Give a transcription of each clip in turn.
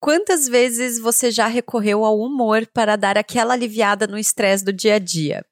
Quantas vezes você já recorreu ao humor para dar aquela aliviada no estresse do dia a dia?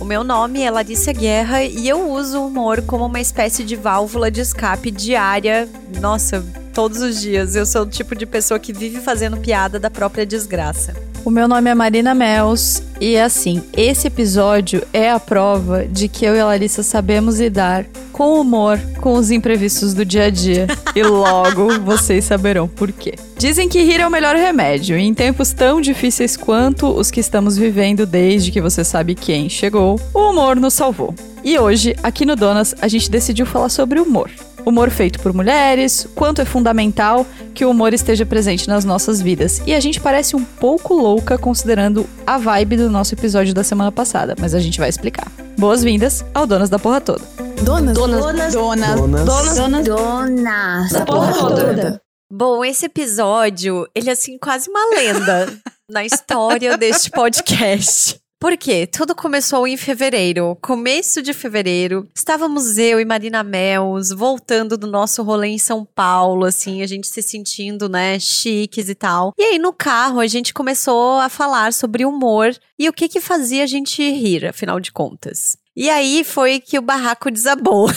O meu nome é Larissa Guerra e eu uso o humor como uma espécie de válvula de escape diária. Nossa, todos os dias. Eu sou o tipo de pessoa que vive fazendo piada da própria desgraça. O meu nome é Marina Mels e assim, esse episódio é a prova de que eu e a Larissa sabemos lidar com humor com os imprevistos do dia a dia. e logo vocês saberão por quê. Dizem que rir é o melhor remédio, e em tempos tão difíceis quanto os que estamos vivendo desde que você sabe quem chegou, o humor nos salvou. E hoje, aqui no Donas, a gente decidiu falar sobre humor humor feito por mulheres, quanto é fundamental que o humor esteja presente nas nossas vidas. E a gente parece um pouco louca considerando a vibe do nosso episódio da semana passada, mas a gente vai explicar. Boas-vindas ao Donas da Porra Toda. Donas. Donas. Donas. Donas. Donas. Donas. Donas. Da porra toda. Bom, esse episódio, ele é assim quase uma lenda na história deste podcast. Por quê? Tudo começou em fevereiro, começo de fevereiro. Estávamos eu e Marina Mels voltando do nosso rolê em São Paulo, assim, a gente se sentindo, né, chiques e tal. E aí no carro a gente começou a falar sobre humor e o que que fazia a gente rir, afinal de contas. E aí foi que o barraco desabou.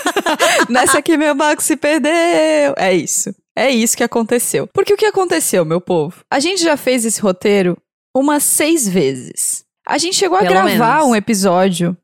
Nessa que meu barco se perdeu. É isso. É isso que aconteceu. Porque o que aconteceu, meu povo? A gente já fez esse roteiro umas seis vezes. A gente chegou Pelo a gravar menos. um episódio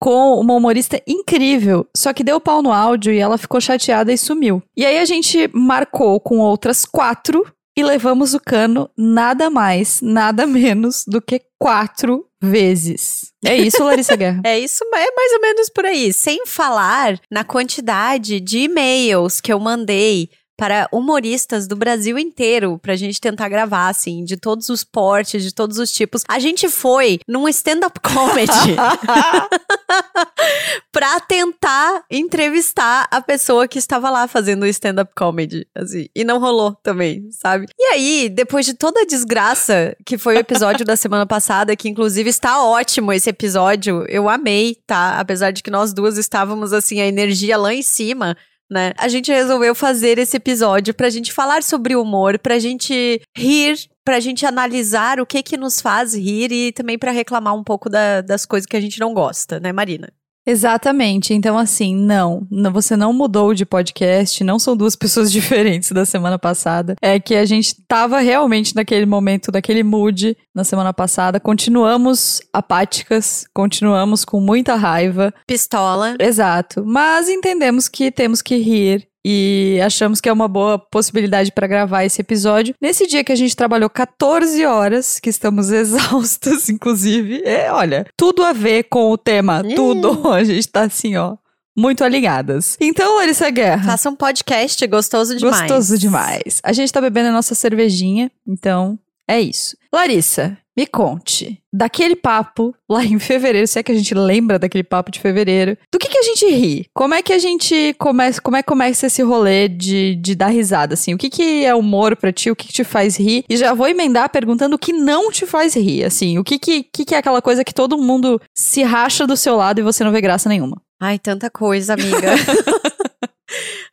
com uma humorista incrível, só que deu pau no áudio e ela ficou chateada e sumiu. E aí a gente marcou com outras quatro e levamos o cano nada mais, nada menos do que quatro vezes. É isso, Larissa Guerra? É isso, é mais ou menos por aí. Sem falar na quantidade de e-mails que eu mandei para humoristas do Brasil inteiro pra gente tentar gravar, assim, de todos os portes, de todos os tipos. A gente foi num stand-up comedy pra tentar entrevistar a pessoa que estava lá fazendo o stand-up comedy, assim, e não rolou também, sabe? E aí, depois de toda a desgraça que foi o episódio da semana passada, que inclusive está ótimo esse episódio, eu amei, tá? Apesar de que nós duas estávamos, assim, a energia lá em cima, né? A gente resolveu fazer esse episódio pra gente falar sobre humor, pra gente rir, pra gente analisar o que que nos faz rir e também pra reclamar um pouco da- das coisas que a gente não gosta, né, Marina? Exatamente. Então, assim, não, você não mudou de podcast, não são duas pessoas diferentes da semana passada. É que a gente tava realmente naquele momento, naquele mood na semana passada. Continuamos apáticas, continuamos com muita raiva. Pistola. Exato. Mas entendemos que temos que rir. E achamos que é uma boa possibilidade para gravar esse episódio. Nesse dia que a gente trabalhou 14 horas, que estamos exaustas, inclusive. É, olha, tudo a ver com o tema, Ih. tudo. A gente tá assim, ó, muito alinhadas. Então, Larissa Guerra. Faça um podcast gostoso demais. Gostoso demais. A gente tá bebendo a nossa cervejinha, então é isso. Larissa, me conte. Daquele papo lá em fevereiro, se é que a gente lembra daquele papo de fevereiro, do que que a gente ri? Como é que a gente começa, como é que começa esse rolê de, de dar risada, assim? O que que é humor pra ti? O que que te faz rir? E já vou emendar perguntando o que não te faz rir, assim. O que que, que que é aquela coisa que todo mundo se racha do seu lado e você não vê graça nenhuma? Ai, tanta coisa, amiga.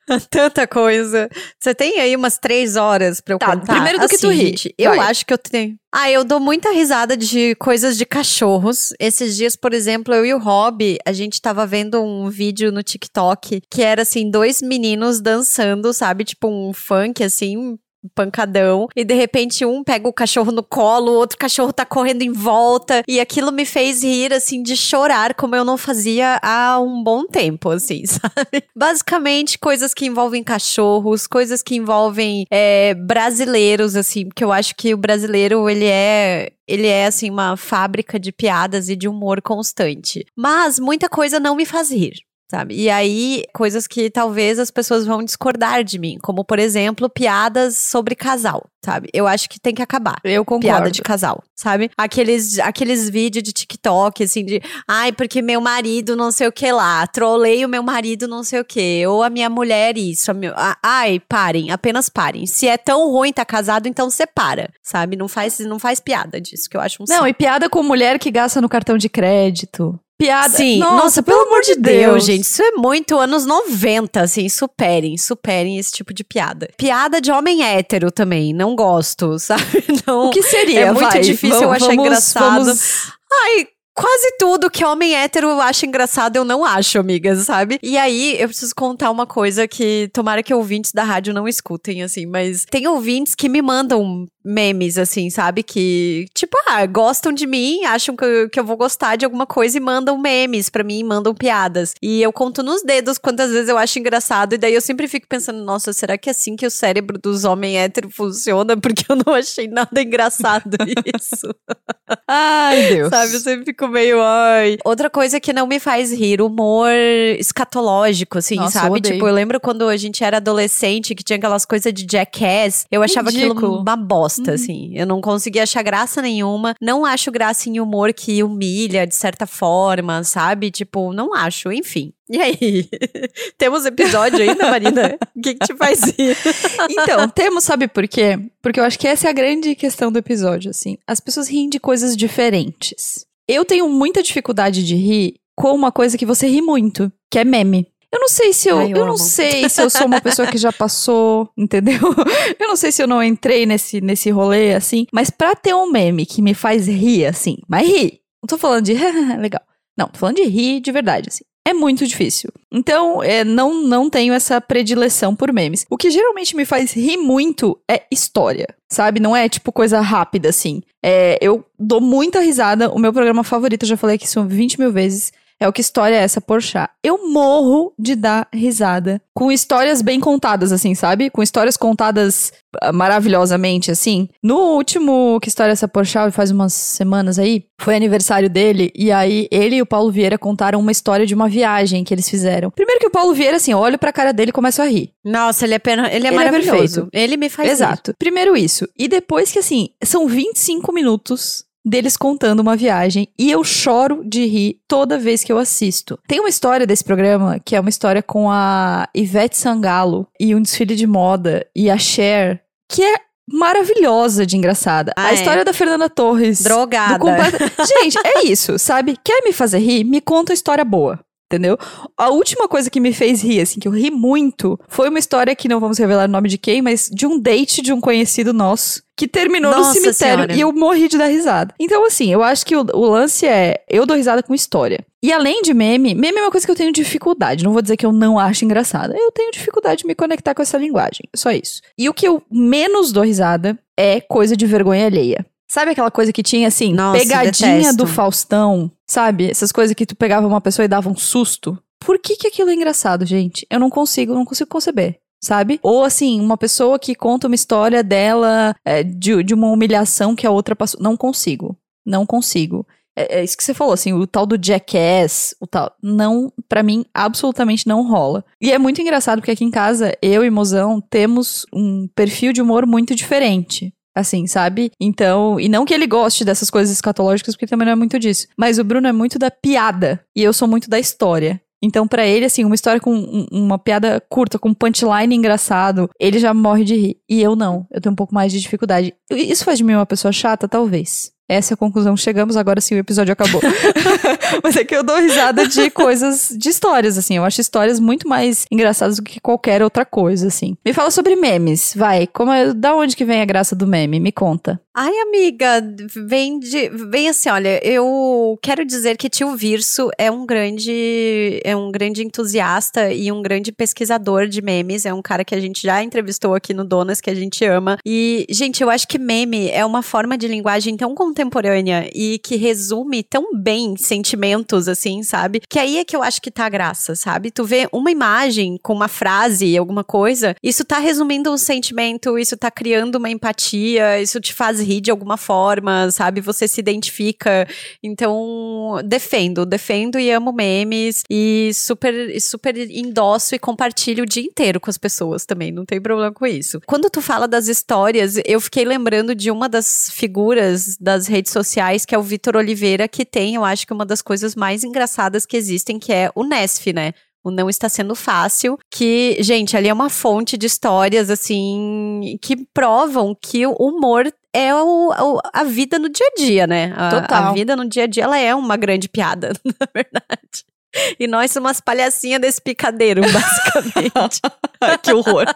tanta coisa. Você tem aí umas três horas pra eu Tá, contar? primeiro do que tu Assim, ri. gente, eu acho que eu tenho. Ah, eu dou muita risada de coisas de cachorros. Esses dias, por exemplo, eu e o Rob, a gente tava vendo um vídeo no TikTok que era assim, dois meninos dançando, sabe? Tipo um funk, assim, pancadão. E de repente um pega o cachorro no colo, o outro cachorro tá correndo em volta. E aquilo me fez rir, assim, de chorar, como eu não fazia há um bom tempo, assim, sabe? Basicamente, coisas que envolvem cachorros, coisas que envolvem é, brasileiros, assim, porque eu acho que o brasileiro, ele é. Ele é, assim, uma fábrica de piadas e de humor constante. Mas muita coisa não me faz rir. Sabe? E aí, coisas que talvez as pessoas vão discordar de mim, como, por exemplo, piadas sobre casal, sabe? Eu acho que tem que acabar. Eu concordo. Piada de casal, sabe? Aqueles, aqueles vídeos de TikTok, assim, de ai, porque meu marido não sei o que lá, trolei o meu marido não sei o que, ou a minha mulher isso, ai, parem, apenas parem. Se é tão ruim tá casado, então separa, sabe? Não faz, não faz piada disso, que eu acho um Não, saco. e piada com mulher que gasta no cartão de crédito. Piada. Sim, nossa, pelo, amor de Deus, gente, isso é muito anos 90, assim, superem, superem esse tipo de piada. Piada de homem hétero também, não gosto, sabe? Não, O que seria? é muito Vai, difícil eu vamos- achar vamos- engraçado. vamos- Ai, quase tudo que homem hétero acha engraçado, eu não acho, amigas, sabe? E aí, eu preciso contar uma coisa que tomara que ouvintes da rádio não escutem, assim, mas tem ouvintes que me mandam memes, assim, sabe? Que, tipo, ah, gostam de mim, acham que eu, que eu vou gostar de alguma coisa e mandam memes pra mim, mandam piadas. E eu conto nos dedos quantas vezes eu acho engraçado, e daí eu sempre fico pensando, nossa, será que é assim que o cérebro dos homens héteros funciona? Porque eu não achei nada engraçado isso. Ai, Deus. Sabe, eu sempre fico meio, ai. Outra coisa que não me faz rir, humor escatológico, assim, Nossa, eu sabe? odeio. Tipo, eu lembro quando a gente era adolescente, que tinha aquelas coisas de jackass, eu achava aquilo uma bosta, assim. Eu não conseguia achar graça nenhuma. Não acho graça em humor que humilha, de certa forma, sabe? Tipo, não acho, enfim. E aí? Temos episódio ainda, Marina? O que, que te faz rir? Então, temos, sabe por quê? Porque eu acho que essa é a grande questão do episódio, assim. As pessoas riem de coisas diferentes. Eu tenho muita dificuldade de rir com uma coisa que você ri muito, que é meme. Eu não sei se eu, Ai, eu eu, não sei se eu sou uma pessoa que já passou, entendeu? Eu não sei se eu não entrei nesse nesse rolê assim, mas pra ter um meme que me faz rir assim, mas rir. Não tô falando de legal. Não, tô falando de rir de verdade assim. É muito difícil. Então, é, não, não tenho essa predileção por memes. O que geralmente me faz rir muito é história, sabe? Não é tipo coisa rápida, assim. É, eu dou muita risada. O meu programa favorito, eu já falei aqui isso 20 mil vezes, é o que história é essa, Porchat. Eu morro de dar risada com histórias bem contadas, assim, sabe? Com histórias contadas ah, maravilhosamente, assim. No último que história é essa Porchat, faz umas semanas aí, foi aniversário dele, e aí ele e o Paulo Vieira contaram uma história de uma viagem que eles fizeram. Primeiro que o Paulo Vieira, assim, eu olho pra cara dele e começo a rir. Nossa, ele é, pena, ele é Ele é maravilhoso. perfeito. ele me faz rir. Exato. Primeiro isso. E depois que, assim, são 25 minutos deles contando uma viagem e eu choro de rir toda vez que eu assisto. Tem uma história desse programa que é uma história com a Ivete Sangalo e um desfile de moda e a Cher, que é maravilhosa de engraçada. Ah, a é? história da Fernanda Torres. Drogada. Gente, é isso, sabe? Quer me fazer rir? Me conta uma história boa. Entendeu? A última coisa que me fez rir, assim, que eu ri muito, foi uma história que não vamos revelar o nome de quem, mas de um date de um conhecido nosso que terminou no Nossa cemitério Senhora. e eu morri de dar risada. Então, assim, eu acho que o, o lance é eu dou risada com história. E além de meme, meme é uma coisa que eu tenho dificuldade. Não vou dizer que eu não acho engraçada. Eu tenho dificuldade de me conectar com essa linguagem. Só isso. E o que eu menos dou risada é coisa de vergonha alheia. Sabe aquela coisa que tinha assim, Nossa, pegadinha detesto. do Faustão, sabe? Essas coisas que tu pegava uma pessoa e dava um susto. Por que que aquilo é engraçado, gente? Eu não consigo, não consigo conceber. Sabe? Ou assim, uma pessoa que conta uma história dela é, de, de uma humilhação que a outra passou. Não consigo. Não consigo. É, é isso que você falou, assim, o tal do jackass, o tal. Não, pra mim, absolutamente não rola. E é muito engraçado porque aqui em casa, eu e Mozão temos um perfil de humor muito diferente. Assim, sabe? Então, e não que ele goste dessas coisas escatológicas, porque também não é muito disso. Mas o Bruno é muito da piada. E eu sou muito da história. Então, pra ele, assim, uma história com um- uma piada curta, com punchline engraçado, ele já morre de rir. E eu não. Eu tenho um pouco mais de dificuldade. Isso faz de mim uma pessoa chata? Talvez. Essa é a conclusão chegamos, agora sim o episódio acabou. Mas é que eu dou risada de coisas, de histórias, assim. Eu acho histórias muito mais engraçadas do que qualquer outra coisa, assim. Me fala sobre memes, vai. Como é, da onde que vem a graça do meme? Me conta. Ai, amiga, vem de. Vem assim, olha, eu quero dizer que tio Virso é um grande. É um grande entusiasta e um grande pesquisador de memes. É um cara que a gente já entrevistou aqui no Donas, que a gente ama. E, gente, eu acho que meme é uma forma de linguagem tão contemporânea e que resume tão bem sentimentos, assim, sabe? Que aí é que eu acho que tá a graça, sabe? Tu vê uma imagem com uma frase, alguma coisa, isso tá resumindo um sentimento, isso tá criando uma empatia, isso te faz rir de alguma forma, sabe? Você se identifica. Então, defendo, defendo e amo memes e super, super endosso e compartilho o dia inteiro com as pessoas também, não tem problema com isso. Quando tu fala das histórias, eu fiquei lembrando de uma das figuras das redes sociais, que é o Vitor Oliveira, que tem, eu acho que uma das coisas mais engraçadas que existem, que é o Nesf, né? O Não Está Sendo Fácil, que, gente, ali é uma fonte de histórias, assim, que provam que o humor é o, o- a vida no dia a dia, né? A, Total. a vida no dia a dia, ela é uma grande piada, na verdade. E nós somos umas palhacinhas desse picadeiro, basicamente. Que horror.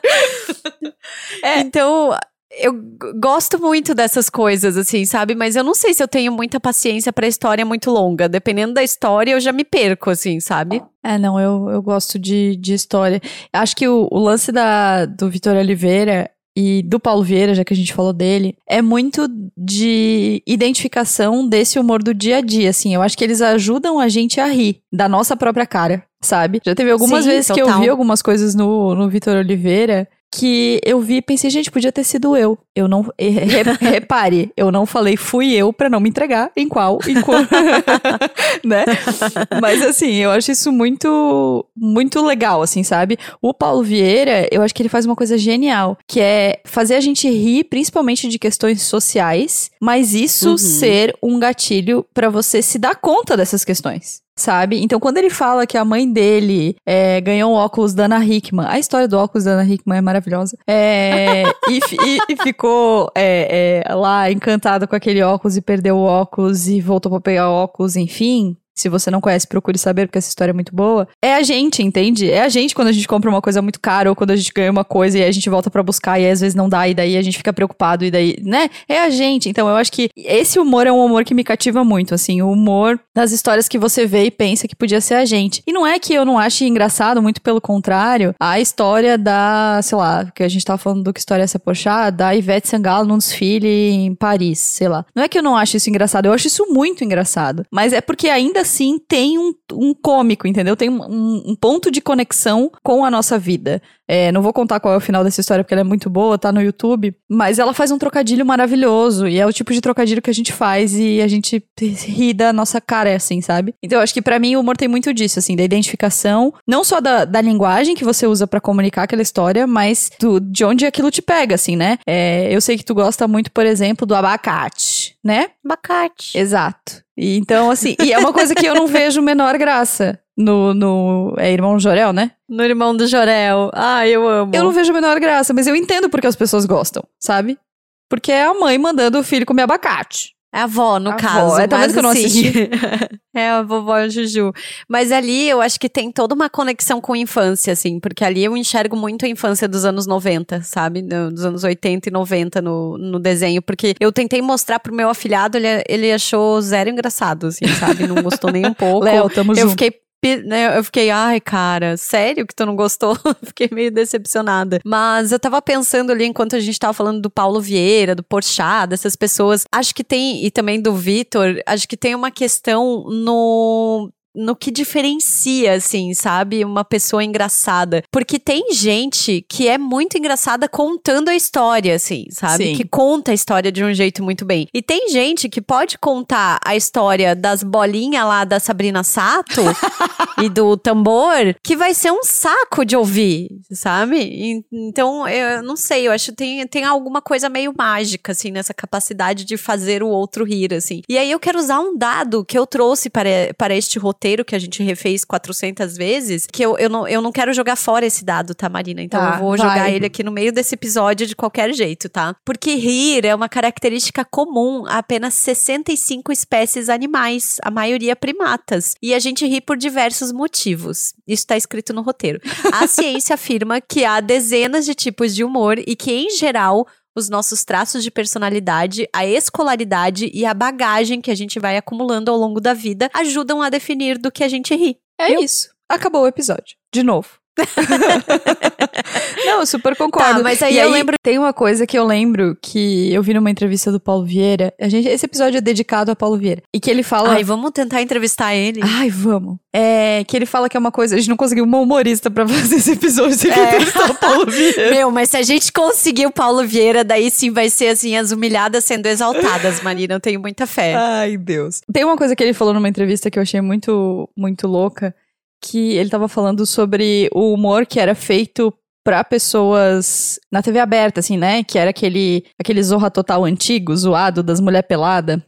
É. Então, eu gosto muito dessas coisas, assim, sabe? Mas eu não sei se eu tenho muita paciência pra história muito longa. Dependendo da história, eu já me perco, assim, sabe? É, não, eu, eu gosto de, de história. Acho que o, o lance da, do Vitor Oliveira e do Paulo Vieira, já que a gente falou dele, é muito de identificação desse humor do dia a dia, assim. Eu acho que eles ajudam a gente a rir da nossa própria cara, sabe? Já teve algumas Sim, vezes que eu total. vi algumas coisas no, no Vitor Oliveira que eu vi e pensei, gente, podia ter sido eu. Eu não. re- re- repare, eu não falei fui eu pra não me entregar em qual, em qual. né? Mas assim, eu acho isso muito, muito legal, assim, sabe? O Paulo Vieira, eu acho que ele faz uma coisa genial, que é fazer a gente rir, principalmente de questões sociais, mas isso Uhum. ser um gatilho pra você se dar conta dessas questões. Sabe? Então, quando ele fala que a mãe dele é, ganhou um óculos da Ana Hickman, a história do óculos da Ana Hickman é maravilhosa. É, e, e- e ficou é, é, lá encantado com aquele óculos e perdeu o óculos e voltou pra pegar o óculos, enfim. Se você não conhece, procure saber, porque essa história é muito boa. É a gente, entende? É a gente quando a gente compra uma coisa muito cara ou quando a gente ganha uma coisa e a gente volta pra buscar e às vezes não dá e daí a gente fica preocupado e daí, né? É a gente. Então eu acho que esse humor é um humor que me cativa muito, assim, o humor das histórias que você vê e pensa que podia ser a gente. E não é que eu não ache engraçado, muito pelo contrário, a história da, sei lá, que a gente tava falando do que história é essa poxa, da Ivete Sangalo num desfile em Paris, sei lá. Não é que eu não acho isso engraçado, eu acho isso muito engraçado. Mas é porque ainda assim tem um, um cômico, entendeu? Tem um, um ponto de conexão com a nossa vida. É, não vou contar qual é o final dessa história porque ela é muito boa, tá no YouTube. Mas ela faz um trocadilho maravilhoso. E é o tipo de trocadilho que a gente faz e a gente ri da nossa cara, assim, sabe? Então eu acho que pra mim o humor tem muito disso, assim, da identificação. Não só da, da linguagem que você usa pra comunicar aquela história, mas do, de onde aquilo te pega, assim, né? É, eu sei que tu gosta muito, por exemplo, do abacate, né? Abacate. Exato. E então, assim, e é uma coisa que eu não vejo menor graça no. no é irmão Jorel, né? No irmão do Jorel. Ah, eu amo. Eu não vejo a menor graça, mas eu entendo porque as pessoas gostam, sabe? Porque é a mãe mandando o filho comer abacate. É a avó, no A caso. avó, é, tá vendo que eu não assisti? é a vovó Juju. Mas ali eu acho que tem toda uma conexão com a infância, assim, porque ali eu enxergo muito a infância dos anos 90, sabe? Dos anos 80 e 90 no, no desenho, porque eu tentei mostrar pro meu afilhado, ele, ele achou zero engraçado, assim, sabe? Não gostou nem um pouco. Léo, tamo eu junto. fiquei. Né, Eu fiquei, ai, cara, sério que tu não gostou? fiquei meio decepcionada. Mas eu tava pensando ali, enquanto a gente tava falando do Paulo Vieira, do Porchat, dessas pessoas, acho que tem, e também do Vitor, acho que tem uma questão no no que diferencia, assim, sabe? Uma pessoa engraçada. Porque tem gente que é muito engraçada contando a história, assim, sabe? Sim. Que conta a história de um jeito muito bem. E tem gente que pode contar a história das bolinhas lá da Sabrina Sato e do tambor, que vai ser um saco de ouvir, sabe? Então, eu não sei, eu acho que tem, tem alguma coisa meio mágica, assim, nessa capacidade de fazer o outro rir, assim. E aí eu quero usar um dado que eu trouxe para, para este roteiro que a gente refez 400 vezes, que eu, eu, não, eu não quero jogar fora esse dado, tá, Marina? Então Tá, eu vou vai. jogar ele aqui no meio desse episódio de qualquer jeito, tá? Porque rir é uma característica comum a apenas 65 espécies animais, a maioria primatas. E a gente ri por diversos motivos. Isso tá escrito no roteiro. A ciência afirma que há dezenas de tipos de humor e que, em geral, os nossos traços de personalidade, a escolaridade e a bagagem que a gente vai acumulando ao longo da vida ajudam a definir do que a gente ri. É isso. Acabou o episódio. De novo. Não, eu super concordo. Tá, mas aí E eu lembro- Tem uma coisa que eu lembro que eu vi numa entrevista do Paulo Vieira. A gente, esse episódio é dedicado a Paulo Vieira. E que ele fala. Ai, vamos tentar entrevistar ele. Ai, vamos. É, que ele fala que é uma coisa. A gente não conseguiu uma humorista pra fazer esse episódio sem É. entrevistar o Paulo Vieira. Meu, mas se a gente conseguir o Paulo Vieira, daí sim vai ser assim, as humilhadas sendo exaltadas, Marina. Eu tenho muita fé. Ai, Deus. Tem uma coisa que ele falou numa entrevista que eu achei muito, muito louca, que ele tava falando sobre o humor que era feito pra pessoas na TV aberta, assim, né? Que era aquele, aquele Zorra Total antigo, zoado, das mulher pelada.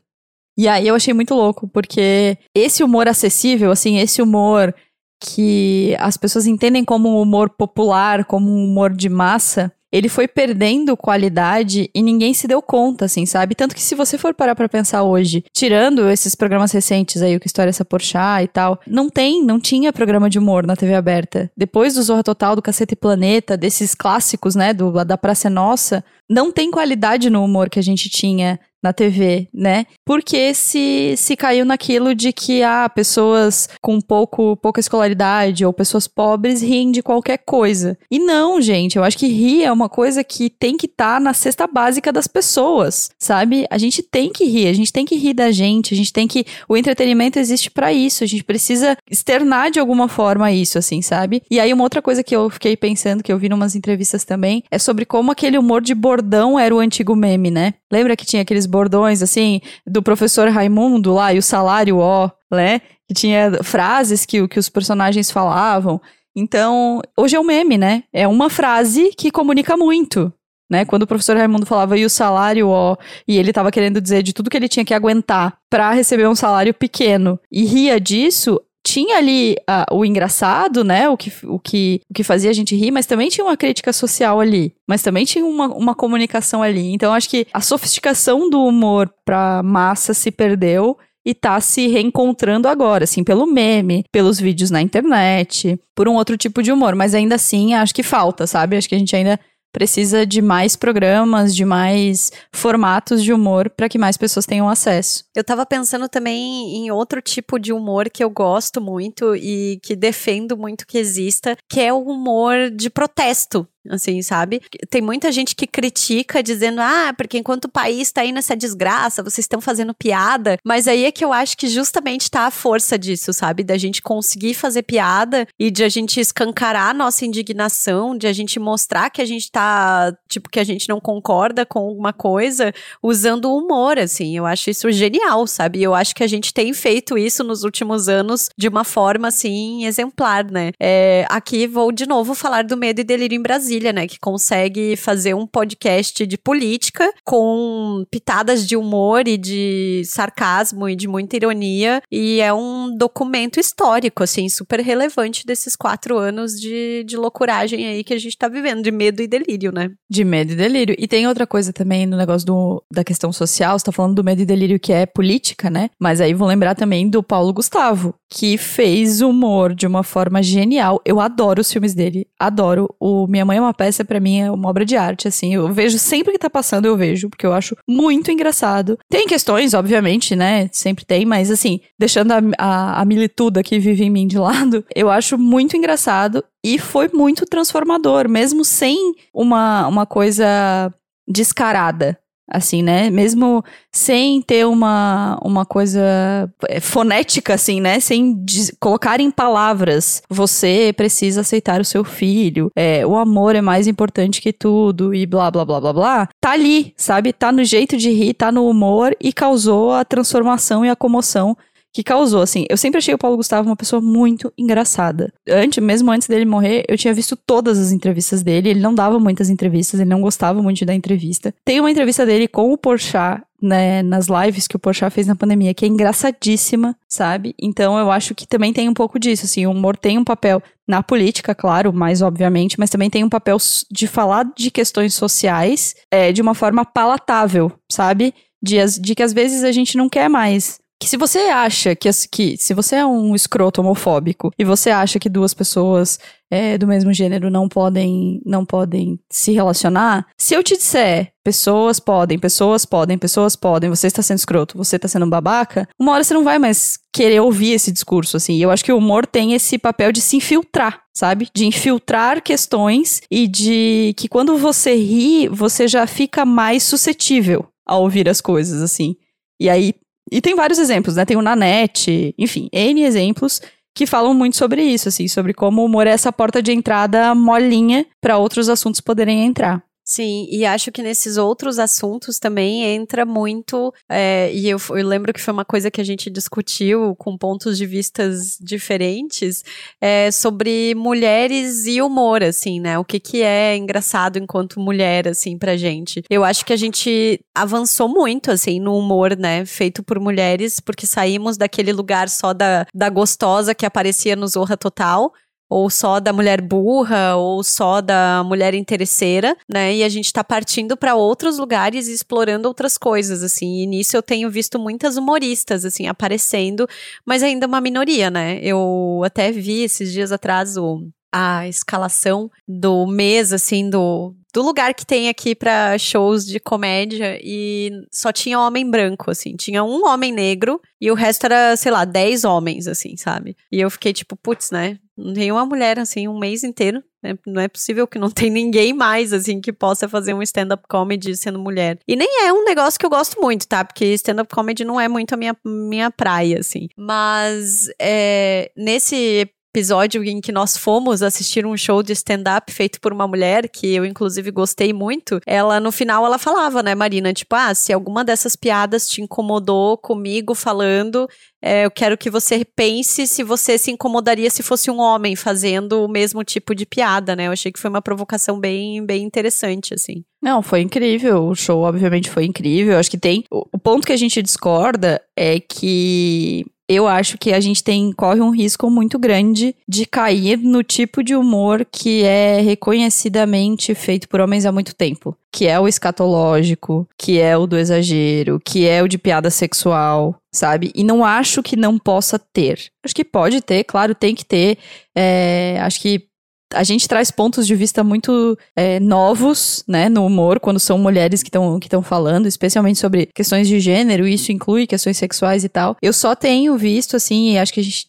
E aí eu achei muito louco, porque esse humor acessível, assim, esse humor que as pessoas entendem como um humor popular, como um humor de massa, ele foi perdendo qualidade e ninguém se deu conta, assim, sabe? Tanto que se você for parar pra pensar hoje, tirando esses programas recentes aí, o que História é essa Porchat e tal, não tem, não tinha programa de humor na TV aberta. Depois do Zorra Total, do Cacete Planeta, desses clássicos, né, do, da Praça é Nossa, não tem qualidade no humor que a gente tinha na TV, né? Porque se, se caiu naquilo de que ah, pessoas com pouco pouca escolaridade ou pessoas pobres riem de qualquer coisa. E não, gente, eu acho que rir é uma coisa que tem que estar tá na cesta básica das pessoas, sabe? A gente tem que rir, a gente tem que rir da gente, a gente tem que o entretenimento existe para isso, a gente precisa externar de alguma forma isso, assim, sabe? E aí uma outra coisa que eu fiquei pensando, que eu vi numas entrevistas também, é sobre como aquele humor de bordão era o antigo meme, né? Lembra que tinha aqueles bordões, assim, do professor Raimundo lá e o salário ó, né? Que tinha frases que, que os personagens falavam. Então, hoje é um meme, né? É uma frase que comunica muito. Né? Quando o professor Raimundo falava e o salário, ó, e ele estava querendo dizer de tudo que ele tinha que aguentar para receber um salário pequeno e ria disso, tinha ali uh, o engraçado, né? O que, o, que, o que fazia a gente rir, mas também tinha uma crítica social ali. Mas também tinha uma, uma comunicação ali. Então, acho que a sofisticação do humor pra massa se perdeu e tá se reencontrando agora, assim, pelo meme, pelos vídeos na internet, por um outro tipo de humor. Mas ainda assim, acho que falta, sabe? Acho que a gente ainda precisa de mais programas, de mais formatos de humor para que mais pessoas tenham acesso. Eu tava pensando também em outro tipo de humor que eu gosto muito e que defendo muito que exista, que é o humor de protesto assim, sabe? Tem muita gente que critica dizendo, ah, porque enquanto o país tá aí nessa desgraça, vocês estão fazendo piada, mas aí é que eu acho que justamente tá a força disso, sabe? Da gente conseguir fazer piada e de a gente escancarar a nossa indignação, de a gente mostrar que a gente tá, tipo, que a gente não concorda com alguma coisa usando o humor, assim. Eu acho isso genial, sabe? Eu acho que a gente tem feito isso nos últimos anos de uma forma, assim, exemplar, né? É, aqui vou de novo falar do Medo e Delírio em Brasil Brasília, né? Que consegue fazer um podcast de política com pitadas de humor e de sarcasmo e de muita ironia. E é um documento histórico, assim, super relevante desses quatro anos de, de loucuragem aí que a gente tá vivendo, de medo e delírio, né? De medo e delírio. E tem outra coisa também no negócio do, da questão social, você tá falando do medo e delírio que é política, né? Mas aí vou lembrar também do Paulo Gustavo, que fez humor de uma forma genial. Eu adoro os filmes dele, adoro. O Minha Mãe é uma peça para mim é uma obra de arte, assim. Eu vejo sempre que tá passando, eu vejo, porque eu acho muito engraçado. Tem questões, obviamente, né? Sempre tem, mas assim, deixando a, a, a milituda que vive em mim de lado, eu acho muito engraçado e foi muito transformador, mesmo sem uma, uma coisa descarada, assim, né? Mesmo sem ter uma, uma coisa é, fonética, assim, né? Sem colocar em palavras, você precisa aceitar o seu filho, é, o amor é mais importante que tudo e blá, blá, blá, blá, blá. Tá ali, sabe? Tá no jeito de rir, tá no humor e causou a transformação e a comoção que causou, assim. Eu sempre achei o Paulo Gustavo uma pessoa muito engraçada. Antes, mesmo antes dele morrer, eu tinha visto todas as entrevistas dele. Ele não dava muitas entrevistas, ele não gostava muito de dar entrevista. Tem uma entrevista dele com o Porchat, né, nas lives que o Porchat fez na pandemia, que é engraçadíssima, sabe? Então eu acho que também tem um pouco disso, assim, o humor tem um papel na política, claro, mais obviamente, mas também tem um papel de falar de questões sociais é, de uma forma palatável, sabe? De, de que às vezes a gente não quer mais que se você acha que, que se você é um escroto homofóbico e você acha que duas pessoas é, do mesmo gênero não podem não podem se relacionar, se eu te disser pessoas podem, pessoas podem, pessoas podem, você está sendo escroto, você está sendo babaca, uma hora você não vai mais querer ouvir esse discurso, assim. E eu acho que o humor tem esse papel de se infiltrar, sabe? De infiltrar questões e de que quando você ri, você já fica mais suscetível a ouvir as coisas, assim. E aí, e tem vários exemplos, né? Tem o Nanete, enfim, N exemplos que falam muito sobre isso, assim, sobre como o humor é essa porta de entrada molinha para outros assuntos poderem entrar. Sim, e acho que nesses outros assuntos também entra muito, é, e eu, eu, lembro que foi uma coisa que a gente discutiu com pontos de vistas diferentes, é, sobre mulheres e humor, assim, né? O que, que é engraçado enquanto mulher, assim, pra gente. Eu acho que a gente avançou muito, assim, no humor, né? Feito por mulheres, porque saímos daquele lugar só da, da gostosa que aparecia no Zorra Total ou só da mulher burra, ou só da mulher interesseira, né? E a gente tá partindo para outros lugares e explorando outras coisas, assim. E nisso eu tenho visto muitas humoristas, assim, aparecendo, mas ainda uma minoria, né? Eu até vi esses dias atrás o a escalação do mês, assim, do, do lugar que tem aqui para shows de comédia e só tinha homem branco, assim. Tinha um homem negro e o resto era, sei lá, dez homens, assim, sabe? E eu fiquei tipo, putz, né? Não tem uma mulher, assim, um mês inteiro. Né? Não é possível que não tem ninguém mais, assim, que possa fazer um stand-up comedy sendo mulher. E nem é um negócio que eu gosto muito, tá? Porque stand-up comedy não é muito a minha, minha praia, assim. Mas é, nesse episódio em que nós fomos assistir um show de stand-up feito por uma mulher, que eu inclusive gostei muito, ela no final ela falava, né, Marina, tipo, ah, se alguma dessas piadas te incomodou comigo falando, é, eu quero que você pense se você se incomodaria se fosse um homem fazendo o mesmo tipo de piada, né? Eu achei que foi uma provocação bem, bem interessante, assim. Não, foi incrível. O show, obviamente, foi incrível. Acho que tem. O ponto que a gente discorda é que eu acho que a gente tem corre um risco muito grande de cair no tipo de humor que é reconhecidamente feito por homens há muito tempo, que é o escatológico, que é o do exagero, que é o de piada sexual, sabe? E não acho que não possa ter. Acho que pode ter, claro, tem que ter. É, acho que a gente traz pontos de vista muito é, novos, né, no humor, quando são mulheres que estão que falando, especialmente sobre questões de gênero, isso inclui questões sexuais e tal. Eu só tenho visto, assim, e acho que a gente,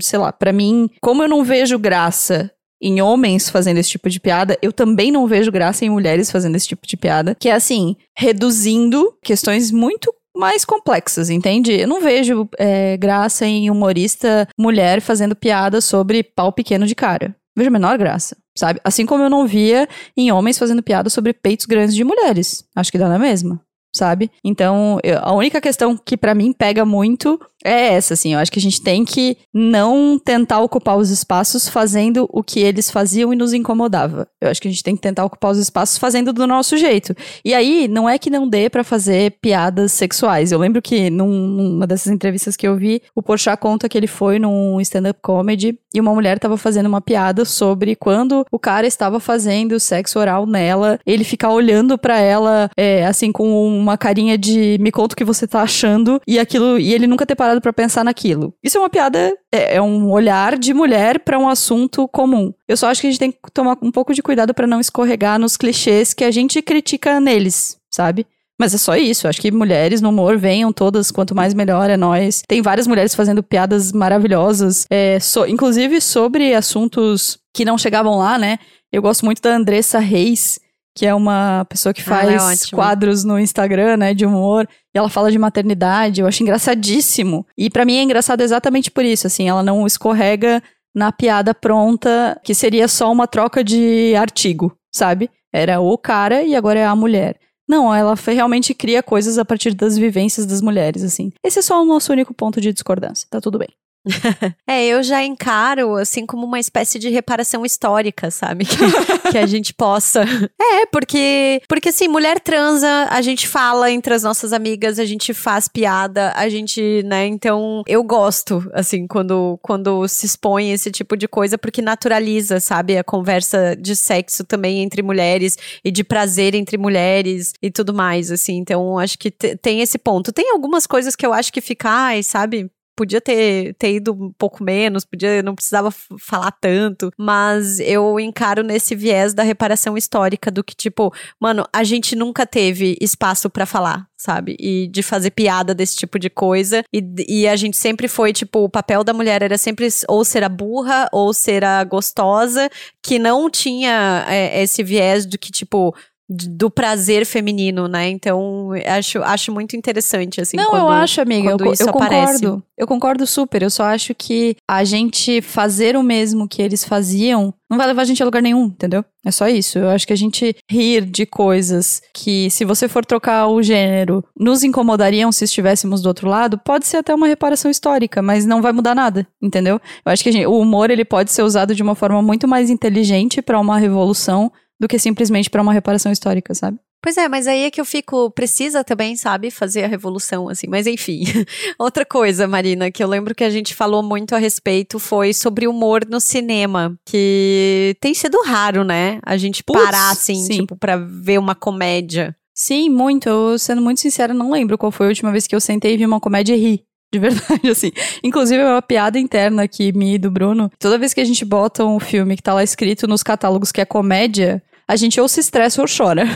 sei lá, para mim, como eu não vejo graça em homens fazendo esse tipo de piada, eu também não vejo graça em mulheres fazendo esse tipo de piada, que é assim, reduzindo questões muito mais complexas, entende? Eu não vejo é, graça em humorista mulher fazendo piada sobre pau pequeno de cara vejo a menor graça, sabe? Assim como eu não via em homens fazendo piada sobre peitos grandes de mulheres. Acho que dá na mesma, sabe? Então, eu, a única questão que para mim pega muito é essa, assim. Eu acho que a gente tem que não tentar ocupar os espaços fazendo o que eles faziam e nos incomodava. Eu acho que a gente tem que tentar ocupar os espaços fazendo do nosso jeito. E aí, não é que não dê para fazer piadas sexuais. Eu lembro que num, numa dessas entrevistas que eu vi, o Porchat conta que ele foi num stand-up comedy e uma mulher estava fazendo uma piada sobre quando o cara estava fazendo sexo oral nela, ele ficar olhando para ela, é, assim, com uma carinha de me conta o que você tá achando, e aquilo, e ele nunca ter parado para pensar naquilo. Isso é uma piada, é, é um olhar de mulher para um assunto comum. Eu só acho que a gente tem que tomar um pouco de cuidado para não escorregar nos clichês que a gente critica neles, sabe? Mas é só isso. Acho que mulheres no humor venham todas, quanto mais melhor é nós. Tem várias mulheres fazendo piadas maravilhosas, é, so, inclusive sobre assuntos que não chegavam lá, né? Eu gosto muito da Andressa Reis, que é uma pessoa que faz é quadros no Instagram, né, de humor, e ela fala de maternidade, eu acho engraçadíssimo. E para mim é engraçado exatamente por isso, assim, ela não escorrega na piada pronta, que seria só uma troca de artigo, sabe? Era o cara e agora é a mulher. Não, ela realmente cria coisas a partir das vivências das mulheres, assim. Esse é só o nosso único ponto de discordância, tá tudo bem. é, eu já encaro, assim, como uma espécie de reparação histórica, sabe? Que, que, a gente possa. É, porque, porque assim, mulher transa, a gente fala entre as nossas amigas, a gente faz piada, a gente, né? Então, eu gosto, assim, quando, quando se expõe esse tipo de coisa, porque naturaliza, sabe? A conversa de sexo também entre mulheres e de prazer entre mulheres e tudo mais, assim. Então, acho que tem esse ponto. Tem algumas coisas que eu acho que fica, ai, sabe? Podia ter, ter ido um pouco menos, podia, não precisava falar tanto, mas eu encaro nesse viés da reparação histórica do que, tipo, mano, a gente nunca teve espaço para falar, sabe? E de fazer piada desse tipo de coisa. E, e a gente sempre foi, tipo, o papel da mulher era sempre ou ser a burra ou ser a gostosa, que não tinha é, esse viés do que, tipo, do prazer feminino, né? Então, acho, acho muito interessante, assim. Não, quando, eu acho, amiga. Eu, eu concordo. Eu concordo super. Eu só acho que a gente fazer o mesmo que eles faziam não vai levar a gente a lugar nenhum, entendeu? É só isso. Eu acho que a gente rir de coisas que, se você for trocar o gênero, nos incomodariam se estivéssemos do outro lado, pode ser até uma reparação histórica, mas não vai mudar nada, entendeu? Eu acho que gente, o humor ele pode ser usado de uma forma muito mais inteligente para uma revolução do que simplesmente para uma reparação histórica, sabe? Pois é, mas aí é que eu fico, precisa também, sabe, fazer a revolução, assim. Mas enfim, outra coisa, Marina, que eu lembro que a gente falou muito a respeito foi sobre humor no cinema, que tem sido raro, né? A gente Puts, parar, assim, sim. tipo, pra ver uma comédia. Sim, muito. Eu, sendo muito sincera, não lembro qual foi a última vez que eu sentei e vi uma comédia e ri. De verdade, assim. Inclusive, é uma piada interna aqui, minha e do Bruno. Toda vez que a gente bota um filme que tá lá escrito nos catálogos que é comédia, a gente ou se estressa ou chora.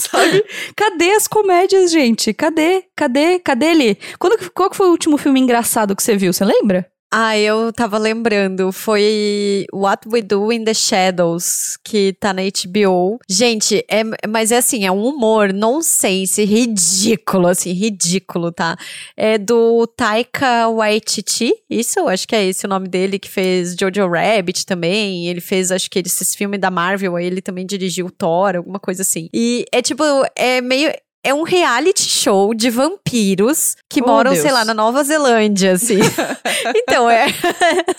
Sabe? Cadê as comédias, gente? Cadê? Cadê? Cadê ele? Quando, qual que foi o último filme engraçado que você viu? Você lembra? Ah, eu tava lembrando, foi What We Do in the Shadows, que tá na HBO. Gente, é, mas é assim, é um humor nonsense, ridículo, assim, ridículo, tá? É do Taika Waititi, isso, acho que é esse o nome dele, que fez Jojo Rabbit também, ele fez, acho que esses filmes da Marvel, aí ele também dirigiu Thor, alguma coisa assim. E é tipo, é meio é um reality show de vampiros que Oh, moram, Deus. sei lá, na Nova Zelândia, assim. então, é.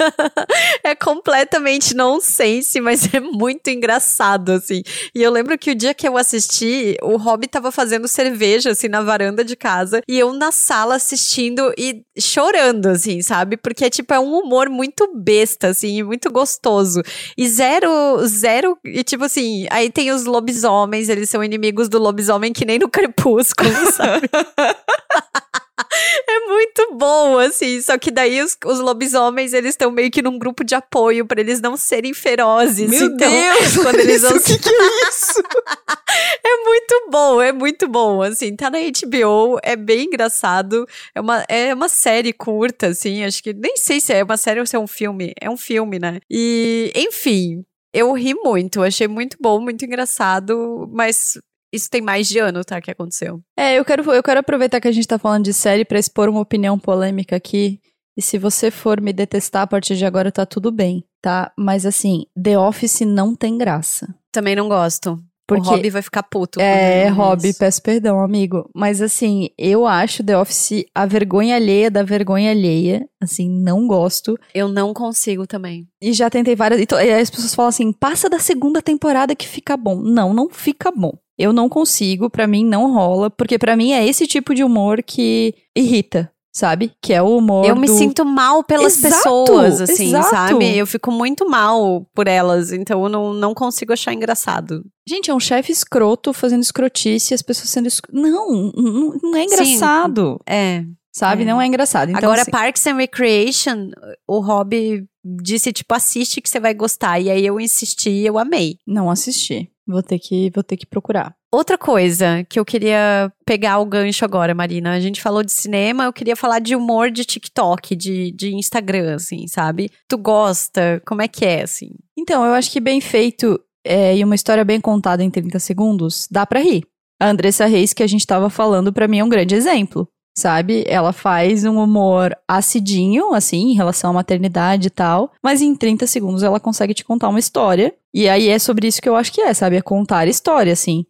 é completamente nonsense, mas é muito engraçado, assim. E eu lembro que o dia que eu assisti, o Rob tava fazendo cerveja, assim, na varanda de casa, e eu na sala assistindo e chorando, assim, sabe? Porque, é tipo, é um humor muito besta, assim, e muito gostoso. E zero, zero, e tipo assim, aí tem os lobisomens, eles são inimigos do lobisomem que nem no crepúsculo, sabe? É muito bom, assim. Só que daí os, os lobisomens, eles estão meio que num grupo de apoio pra eles não serem ferozes. Meu então, Deus! quando eles vão o que, que é isso? é muito bom, é muito bom, assim, tá na HBO, é bem engraçado, é uma, é uma série curta, assim, acho que, nem sei se é uma série ou se é um filme, é um filme, né, e, enfim, eu ri muito, achei muito bom, muito engraçado, mas isso tem mais de ano, tá, que aconteceu. É, eu quero, eu quero aproveitar que a gente tá falando de série pra expor uma opinião polêmica aqui. E se você for me detestar a partir de agora, tá tudo bem, tá? Mas assim, The Office não tem graça. Também não gosto. Porque o Rob vai ficar puto. É, Rob, peço perdão, amigo. Mas assim, eu acho The Office a vergonha alheia da vergonha alheia. Assim, não gosto. Eu não consigo também. E já tentei várias. E, to- e as pessoas falam assim: passa da segunda temporada que fica bom. Não, não fica bom. Eu não consigo, pra mim não rola, porque pra mim é esse tipo de humor que irrita, sabe? Que é o humor. Eu me do- sinto mal pelas Exato, pessoas, assim, exato. sabe? Eu fico muito mal por elas, então eu não, não consigo achar engraçado. Gente, é um chefe escroto fazendo escrotice, as pessoas sendo. Escro... Não, não, não é engraçado. É. Sabe? É. Não é engraçado. Então, Agora, assim, Parks and Recreation, o Rob disse, tipo, assiste que você vai gostar. E aí eu insisti e eu amei. não assisti. Vou ter que, vou ter que procurar. Outra coisa que eu queria pegar o gancho agora, Marina. A gente falou de cinema, eu queria falar de humor de TikTok, de, de Instagram, assim, sabe? Tu gosta? Como é que é, assim? Então, eu acho que bem feito é, e uma história bem contada em 30 segundos, dá pra rir. A Andressa Reis, que a gente tava falando, pra mim é um grande exemplo. Sabe? Ela faz um humor acidinho, assim, em relação à maternidade e tal, mas em 30 segundos ela consegue te contar uma história. E aí é sobre isso que eu acho que é, sabe? É contar história, assim.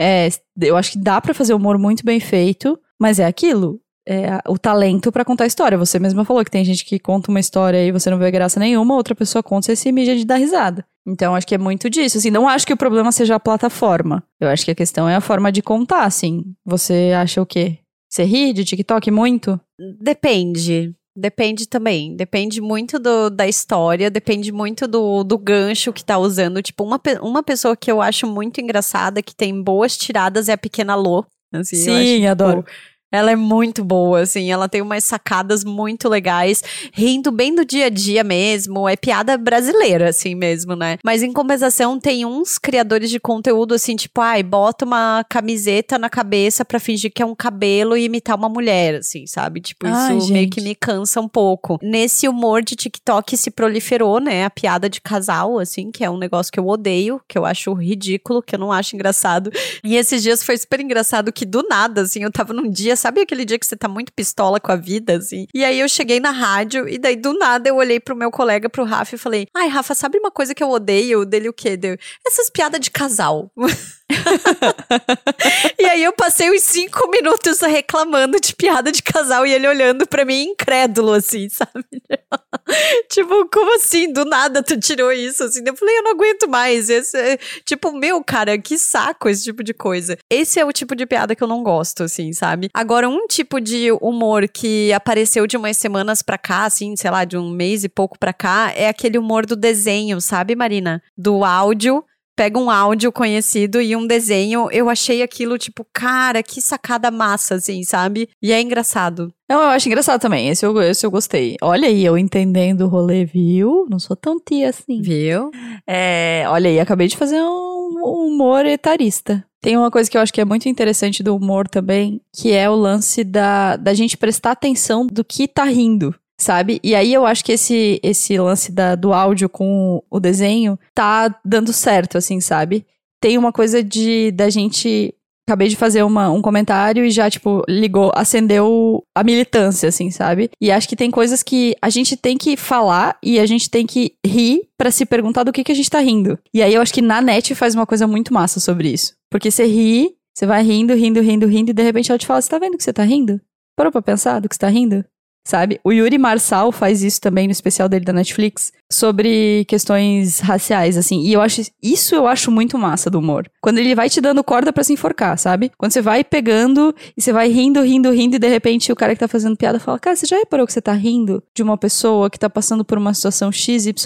É, eu acho que dá pra fazer humor muito bem feito, mas é aquilo. É o talento pra contar história. Você mesma falou que tem gente que conta uma história e você não vê graça nenhuma, outra pessoa conta e você se mija de dar risada. Então, acho que é muito disso. Assim, não acho que o problema seja a plataforma. Eu acho que a questão é a forma de contar, assim. Você acha o quê? Você ri de TikTok muito? Depende. Depende também. Depende muito do- da história, depende muito do, do gancho que tá usando. Tipo, uma, uma pessoa que eu acho muito engraçada, que tem boas tiradas, é a Pequena Lô. Assim, eu acho, tipo, adoro. Ela é muito boa, assim, ela tem umas sacadas muito legais, rindo bem do dia a dia mesmo, é piada brasileira, assim mesmo, né? Mas em compensação, tem uns criadores de conteúdo, assim, tipo, ai, bota uma camiseta na cabeça pra fingir que é um cabelo e imitar uma mulher, assim, sabe? Tipo, Ai, isso meio gente. que me cansa um pouco. Nesse humor de TikTok se proliferou, né? A piada de casal, assim, que é um negócio que eu odeio, que eu acho ridículo, que eu não acho engraçado. E esses dias foi super engraçado que do nada, assim, eu tava num dia, sabe aquele dia que você tá muito pistola com a vida, assim? E aí eu cheguei na rádio e daí do nada eu olhei pro meu colega, pro Rafa, e falei: Ai, Rafa, sabe uma coisa que eu odeio? Dele o quê? Deu, Essas piadas de casal. e aí eu passei uns cinco minutos reclamando de piada de casal e ele olhando pra mim incrédulo, assim, sabe? tipo, como assim? Do nada tu tirou isso, assim? Eu falei, eu não aguento mais. Esse é, tipo, meu, cara, que saco esse tipo de coisa. Esse é o tipo de piada que eu não gosto, assim, sabe? Agora, um tipo de humor que apareceu de umas semanas pra cá, assim, sei lá, de um mês e pouco pra cá, é aquele humor do desenho, sabe, Marina? Do áudio pega um áudio conhecido e um desenho, eu achei aquilo tipo, cara, que sacada massa, assim, sabe? E é engraçado. Não, eu acho engraçado também. Esse eu, esse eu gostei. Olha aí, eu entendendo o rolê, viu? Não sou tão tia assim. Viu? É, olha aí, acabei de fazer um humor etarista. Tem uma coisa que eu acho que é muito interessante do humor também, que é o lance da, da gente prestar atenção do que tá rindo sabe? E aí eu acho que esse, esse lance da, do áudio com o desenho tá dando certo, assim, sabe? Tem uma coisa de da gente. Acabei de fazer uma, um comentário e já, tipo, ligou, acendeu a militância, assim, sabe? E acho que tem coisas que a gente tem que falar e a gente tem que rir para se perguntar do que, que a gente tá rindo. E aí eu acho que na net faz uma coisa muito massa sobre isso. Porque você ri, você vai rindo, rindo, rindo, rindo, e de repente ela te fala: Você tá vendo que você tá rindo? Parou pra pensar do que você tá rindo? Sabe? O Yuri Marçal faz isso também no especial dele da Netflix sobre questões raciais, assim. E eu acho isso eu acho muito massa do humor. Quando ele vai te dando corda para se enforcar, sabe? Quando você vai pegando e você vai rindo, rindo, rindo e de repente o cara que tá fazendo piada fala: "Cara, você já reparou que você tá rindo de uma pessoa que tá passando por uma situação XYZ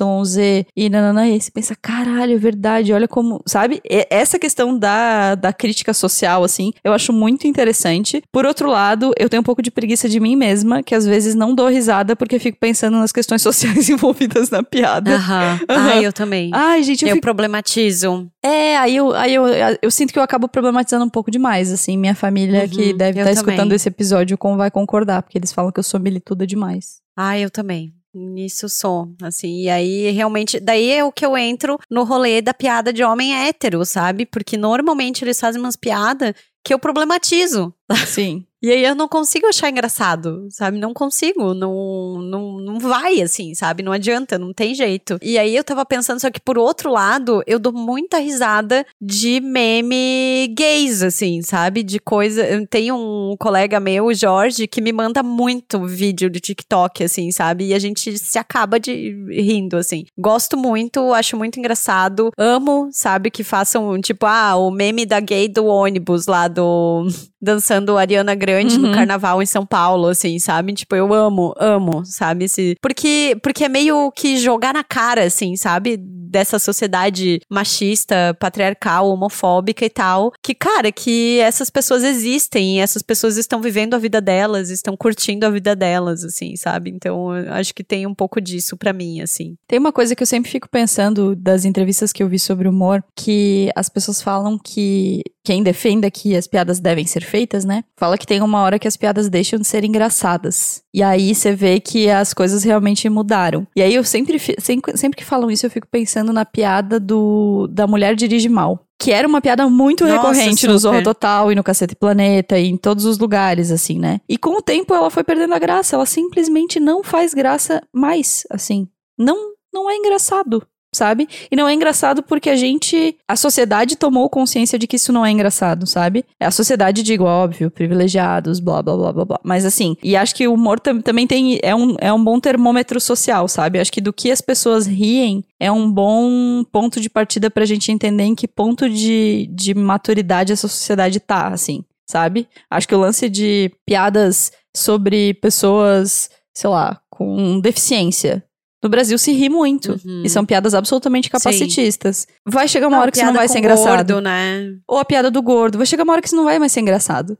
e nananã?" E aí você pensa: "Caralho, é verdade. Olha como, sabe? Essa questão da da crítica social assim, eu acho muito interessante. Por outro lado, eu tenho um pouco de preguiça de mim mesma, que às vezes não dou risada porque fico pensando nas questões sociais envolvidas na piada. Aham. Ai, eu também. Ai, gente, eu, Eu fico... problematizo. É, aí, eu, aí eu, eu sinto que eu acabo problematizando um pouco demais, assim. Minha família Uhum, que deve estar escutando também. esse episódio como vai concordar, porque eles falam que eu sou milituda demais. Ai, eu também. Nisso sou, assim, e aí realmente, daí é o que eu entro no rolê da piada de homem hétero, sabe? Porque normalmente eles fazem umas piadas que eu problematizo. Sim. E aí eu não consigo achar engraçado, sabe? Não consigo, não, não, não vai assim, sabe? Não adianta, não tem jeito. E aí eu tava pensando, só que por outro lado, eu dou muita risada de meme gays, assim, sabe? De coisa. Tenho um colega meu, o Jorge, que me manda muito vídeo de TikTok, assim, sabe? E a gente se acaba de rindo, assim. Gosto muito, acho muito engraçado. Amo, sabe? Que façam, tipo, ah, o meme da gay do ônibus lá do dançando Ariana Grande no Uhum. carnaval em São Paulo, assim, sabe? Tipo, eu amo, amo, sabe? Esse, porque, porque é meio que jogar na cara, assim, sabe? Dessa sociedade machista, patriarcal, homofóbica e tal. Que, cara, que essas pessoas existem e essas pessoas estão vivendo a vida delas, estão curtindo a vida delas, assim, sabe? Então, eu acho que tem um pouco disso pra mim, assim. Tem uma coisa que eu sempre fico pensando das entrevistas que eu vi sobre humor, que as pessoas falam que quem defenda que as piadas devem ser feitas, né? Fala que tem uma hora que as piadas deixam de ser engraçadas. E aí você vê que as coisas realmente mudaram. E aí eu sempre, sempre, sempre que falam isso, eu fico pensando na piada do da mulher dirige mal. Que era uma piada muito Nossa, recorrente no super. Zorro Total e no Cacete Planeta e em todos os lugares, assim, né? E com o tempo ela foi perdendo a graça. Ela simplesmente não faz graça mais, assim. Não, não é engraçado, sabe? E não é engraçado porque a gente. A sociedade tomou consciência de que isso não é engraçado, sabe? É a sociedade, digo, óbvio, privilegiados, blá, blá, blá, blá, blá. Mas assim, e acho que o humor tam- também tem. É um, é um bom termômetro social, sabe? Acho que do que as pessoas riem é um bom ponto de partida pra gente entender em que ponto de, de maturidade essa sociedade tá, assim, sabe? Acho que o lance de piadas sobre pessoas, sei lá, com deficiência. No Brasil se ri muito. Uhum. E são piadas absolutamente capacitistas. Vai chegar uma Não, hora que isso não vai ser engraçado. gordo, né? Ou a piada do gordo. Vai chegar uma hora que isso não vai mais ser engraçado.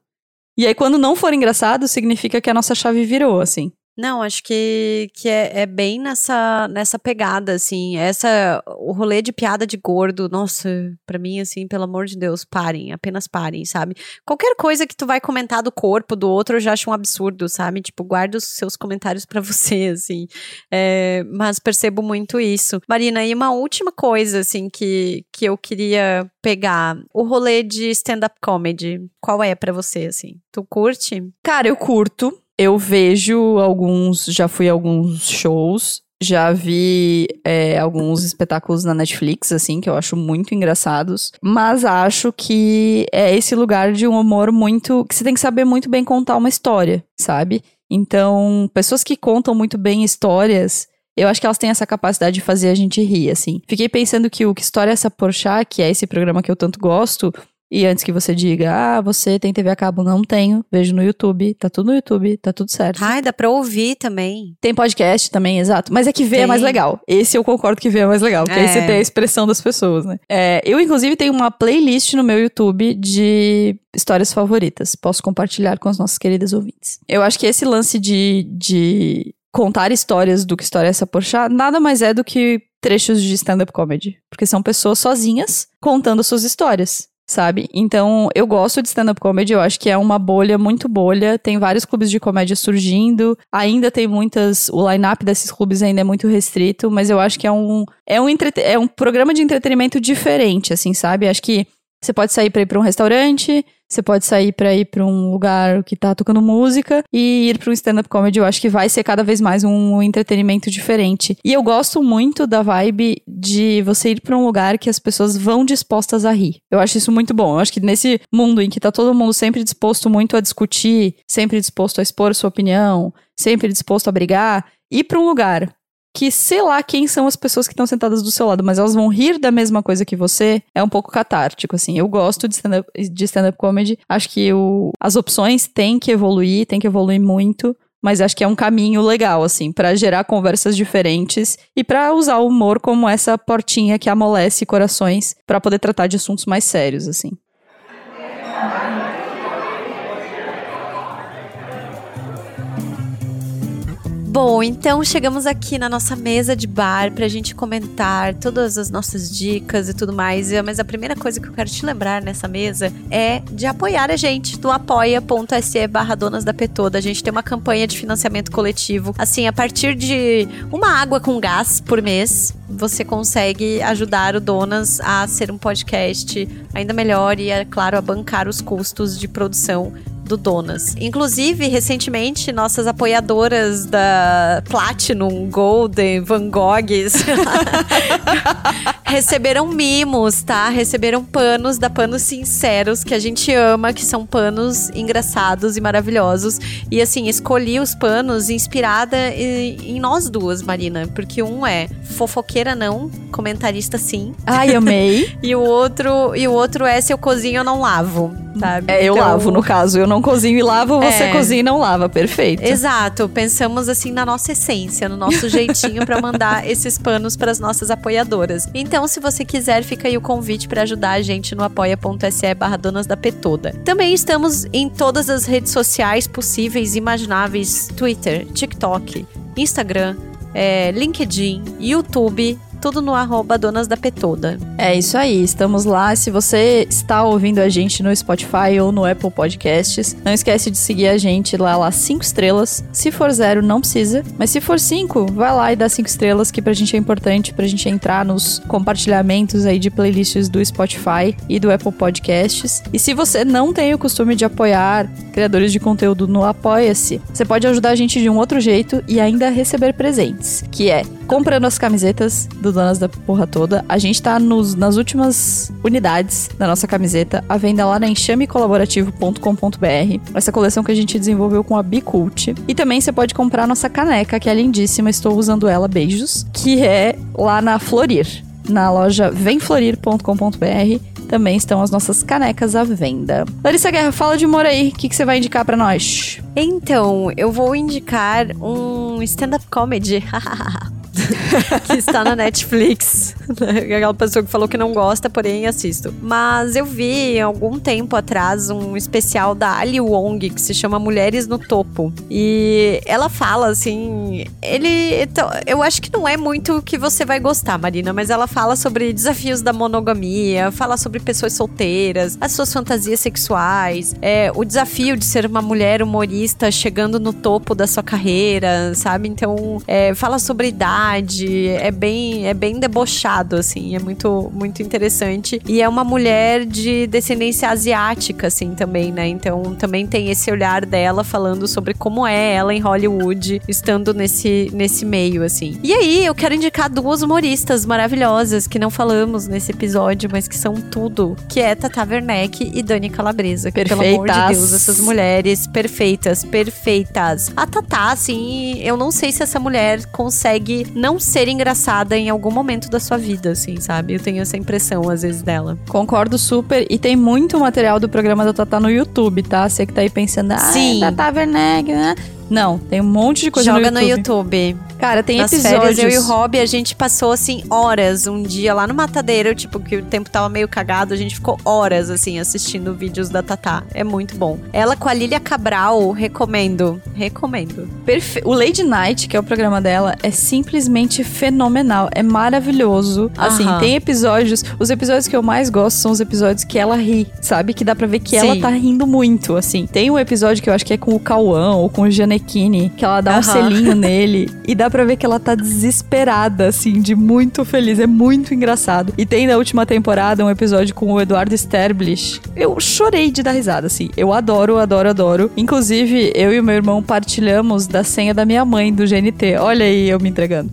E aí, quando não for engraçado, significa que a nossa chave virou, assim. Não, acho que, que é, é bem nessa, nessa pegada, assim. Essa, o rolê de piada de gordo, nossa, pra mim, assim, pelo amor de Deus, parem, apenas parem, sabe? Qualquer coisa que tu vai comentar do corpo do outro, eu já acho um absurdo, sabe? Tipo, guarda os seus comentários pra você, assim. É, mas percebo muito isso. Marina, e uma última coisa, assim, que, que eu queria pegar. O rolê de stand-up comedy, qual é pra você, assim? Tu curte? Cara, eu curto. Eu vejo alguns, já fui a alguns shows. Já vi é, alguns espetáculos na Netflix, assim, que eu acho muito engraçados. Mas acho que é esse lugar de um humor muito. que você tem que saber muito bem contar uma história, sabe? Então, pessoas que contam muito bem histórias. Eu acho que elas têm essa capacidade de fazer a gente rir, assim. Fiquei pensando que o Que História é essa Porchat, que é esse programa que eu tanto gosto, e antes que você diga, ah, você tem TV a cabo, não tenho, vejo no YouTube, tá tudo no YouTube, tá tudo certo. Ai, dá pra ouvir também. Tem podcast também, exato. Mas é que ver é mais legal. Esse eu concordo que ver é mais legal, porque aí você É. tem a expressão das pessoas, né? É, eu, inclusive, tenho uma playlist no meu YouTube de histórias favoritas. Posso compartilhar com as nossas queridas ouvintes. Eu acho que esse lance de, de contar histórias do que história é essa Porchat nada mais é do que trechos de stand-up comedy. Porque são pessoas sozinhas contando suas histórias. Sabe? Então, eu gosto de stand-up comedy, eu acho que é uma bolha muito bolha. Tem vários clubes de comédia surgindo, ainda tem muitas. O line-up desses clubes ainda é muito restrito, mas eu acho que é um, é um, entrete- é um programa de entretenimento diferente, assim, sabe? Acho que você pode sair pra ir pra um restaurante, você pode sair pra ir pra um lugar que tá tocando música e ir pra um stand-up comedy. Eu acho que vai ser cada vez mais um entretenimento diferente. E eu gosto muito da vibe de você ir pra um lugar que as pessoas vão dispostas a rir. Eu acho isso muito bom. Eu acho que nesse mundo em que tá todo mundo sempre disposto muito a discutir, sempre disposto a expor sua opinião, sempre disposto a brigar, ir pra um lugar que sei lá quem são as pessoas que estão sentadas do seu lado, mas elas vão rir da mesma coisa que você, é um pouco catártico, assim. Eu gosto de stand-up stand comedy. Acho que o, as opções têm que evoluir, têm que evoluir muito. Mas acho que é um caminho legal, assim, pra gerar conversas diferentes e pra usar o humor como essa portinha que amolece corações pra poder tratar de assuntos mais sérios, assim. Bom, então chegamos aqui na nossa mesa de bar pra gente comentar todas as nossas dicas e tudo mais. Mas a primeira coisa que eu quero te lembrar nessa mesa é de apoiar a gente no apoia.se barra donas da Petoda. A gente tem uma campanha de financiamento coletivo. Assim, a partir de uma água com gás por mês, você consegue ajudar o Donas a ser um podcast ainda melhor e, é claro, a bancar os custos de produção do Donas. Inclusive, recentemente, nossas apoiadoras da Platinum, Golden, Van Goghs receberam mimos, tá? Receberam panos da Panos Sinceros, que a gente ama, que são panos engraçados e maravilhosos. E assim, escolhi os panos inspirada em, em nós duas, Marina, porque um é fofoqueira não, comentarista sim, Ai, amei. e o outro, e o outro é se eu cozinho eu não lavo, sabe? É, eu Então- lavo, no caso. Eu não cozinho e lavo, você É. cozinha e não lava. Perfeito. Exato, pensamos assim na nossa essência, no nosso jeitinho pra mandar esses panos para as nossas apoiadoras. Então, se você quiser, fica aí o convite pra ajudar a gente no apoia.se barra donas da Petoda. Também estamos em todas as redes sociais possíveis e imagináveis: Twitter, TikTok, Instagram, é, LinkedIn, YouTube, tudo no arroba donas da Petoda. É isso aí, estamos lá. Se você está ouvindo a gente no Spotify ou no Apple Podcasts, não esquece de seguir a gente lá, lá cinco estrelas. Se for zero, não precisa. Mas se for cinco, vai lá e dá cinco estrelas, que pra gente é importante, pra gente entrar nos compartilhamentos aí de playlists do Spotify e do Apple Podcasts. E se você não tem o costume de apoiar criadores de conteúdo no Apoia-se, você pode ajudar a gente de um outro jeito e ainda receber presentes, que é comprando as camisetas do Donas da Porra Toda. A gente tá nos, nas últimas unidades da nossa camiseta, a venda lá na enxamecolaborativo.com.br. Essa coleção que a gente desenvolveu com a Bicult. E também você pode comprar nossa caneca, que é lindíssima, estou usando ela, beijos, que é lá na Florir, na loja vemflorir.com.br. Também estão as nossas canecas à venda. Larissa Guerra, fala de humor aí. O que, que você vai indicar pra nós? Então, eu vou indicar um stand-up comedy. que está na Netflix. Aquela pessoa que falou que não gosta, porém assisto. Mas eu vi algum tempo atrás um especial da Ali Wong que se chama Mulheres no Topo. E ela fala assim. Ele. então, Eu acho que não é muito o que você vai gostar, Marina, mas ela fala sobre desafios da monogamia, fala sobre pessoas solteiras, as suas fantasias sexuais, é, o desafio de ser uma mulher humorista chegando no topo da sua carreira, sabe? Então, é, fala sobre idade é bem, é bem debochado, assim, é muito, muito interessante. E é uma mulher de descendência asiática, assim, também, né? Então também tem esse olhar dela falando sobre como é ela em Hollywood, estando nesse, nesse meio, assim. E aí, eu quero indicar duas humoristas maravilhosas que não falamos nesse episódio, mas que são tudo, que é Tata Werneck e Dani Calabresa. Que, pelo amor de Perfeitas. Deus, essas mulheres perfeitas, perfeitas. A Tatá, assim, eu não sei se essa mulher consegue não ser engraçada em algum momento da sua vida, assim, sabe? Eu tenho essa impressão, às vezes, dela. Concordo super. E tem muito material do programa da Tatá no YouTube, tá? Você que tá aí pensando, ah. Tatá Werneck, né? Não, tem um monte de coisa Joga no no YouTube. YouTube. Cara, tem Nas episódios. férias, eu e o Rob, a gente passou, assim, horas um dia lá no Matadeiro, tipo, que o tempo tava meio cagado, a gente ficou horas, assim, assistindo vídeos da Tatá. É muito bom. Ela com a Lilia Cabral, recomendo. Recomendo. Perfe- O Lady Night, que é o programa dela, é simplesmente fenomenal. É maravilhoso. Assim, Aham. tem episódios. Os episódios que eu mais gosto são os episódios que ela ri, sabe? Que dá pra ver que ela Sim. tá rindo muito, assim. Tem um episódio que eu acho que é com o Cauã ou com o Janequine, que ela dá um Aham. selinho nele. E dá pra ver que ela tá desesperada, assim, de muito feliz. É muito engraçado. E tem na última temporada um episódio com o Eduardo Sterblich. Eu chorei de dar risada, assim. Eu adoro, adoro, adoro. Inclusive, eu e o meu irmão partilhamos da senha da minha mãe do GNT. Olha aí eu me entregando.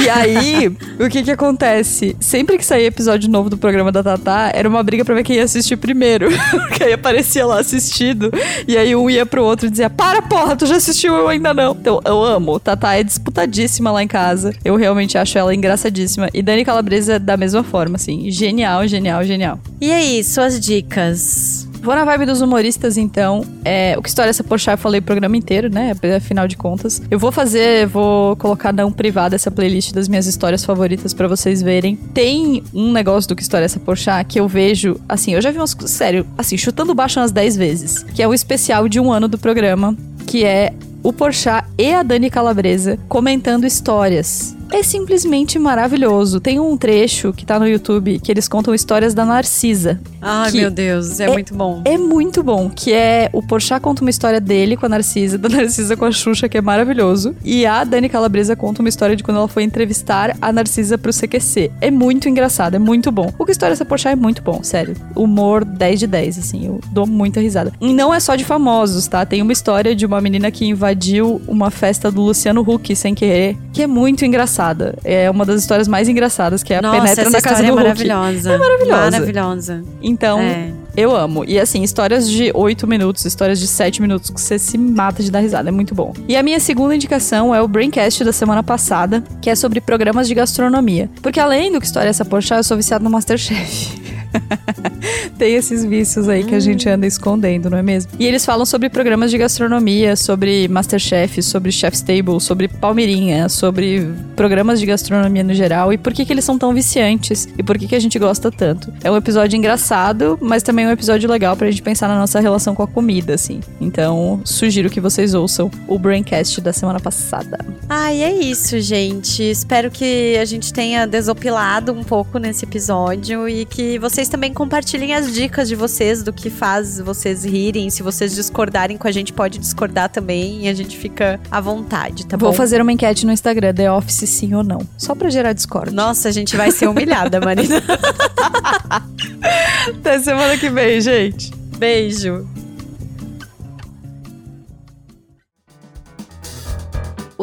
E aí, o que que acontece? Sempre que saía episódio novo do programa da Tatá, era uma briga pra ver quem ia assistir primeiro. Porque aí aparecia lá assistido. E aí um ia pro outro e dizia: Para, porra, tu já assistiu, eu ainda não. Então, eu amo. Tatá é disputadíssima lá em casa. Eu realmente acho ela engraçadíssima. E Dani Calabresa da mesma forma, assim. Genial, genial, genial. E aí, suas dicas? Vou na vibe dos humoristas, então. É, o que história é essa Porchat eu falei o programa inteiro, né? Afinal de contas. Eu vou fazer, vou colocar não privada essa playlist das minhas histórias favoritas pra vocês verem. Tem um negócio do que história é essa Porchat que eu vejo, assim, eu já vi umas, sério, assim, chutando baixo umas 10 vezes, que é o especial de um ano do programa, que é o Porchat e a Dani Calabresa comentando histórias. É simplesmente maravilhoso. Tem um trecho que tá no YouTube que eles contam histórias da Narcisa. Ai, meu Deus, é, é- muito bom. É muito bom, que é o Porchat conta uma história dele com a Narcisa, da Narcisa com a Xuxa, que é maravilhoso, e a Dani Calabresa conta uma história de quando ela foi entrevistar a Narcisa pro CQC. É muito engraçado, é muito bom. O que história essa Porchat é muito bom, sério. Humor 10 de 10, assim, eu dou muita risada. E não é só de famosos, tá? Tem uma história de uma menina que invadiu uma festa do Luciano Huck sem querer, que é muito engraçada. É uma das histórias mais engraçadas, que é a Nossa, penetra na casa do é Huck. maravilhosa. É maravilhosa. Maravilhosa. Então, É. eu amo. E assim, histórias de 8 minutos, histórias de 7 minutos que você se mata de dar risada. É muito bom. E a minha segunda indicação é o Braincast da semana passada, que é sobre programas de gastronomia. Porque além do que história é essa porcha, eu sou viciado no Masterchef. Tem esses vícios aí que a gente anda escondendo, não é mesmo? E eles falam sobre programas de gastronomia, sobre Masterchef, sobre Chef's Table, sobre Palmeirinha, sobre programas de gastronomia no geral e por que, que eles são tão viciantes e por que, que a gente gosta tanto. É um episódio engraçado, mas também um episódio legal pra gente pensar na nossa relação com a comida, assim. Então, sugiro que vocês ouçam o Braincast da semana passada. Ai, é isso, gente. Espero que a gente tenha desopilado um pouco nesse episódio e que vocês também compartilhem as dicas de vocês do que faz vocês rirem. Se vocês discordarem com a gente, pode discordar também e a gente fica à vontade, tá Vou bom? fazer uma enquete no Instagram, The Office sim ou não. Só pra gerar Discord. Nossa, a gente vai ser humilhada, Marina. Até semana que vem, gente. Beijo.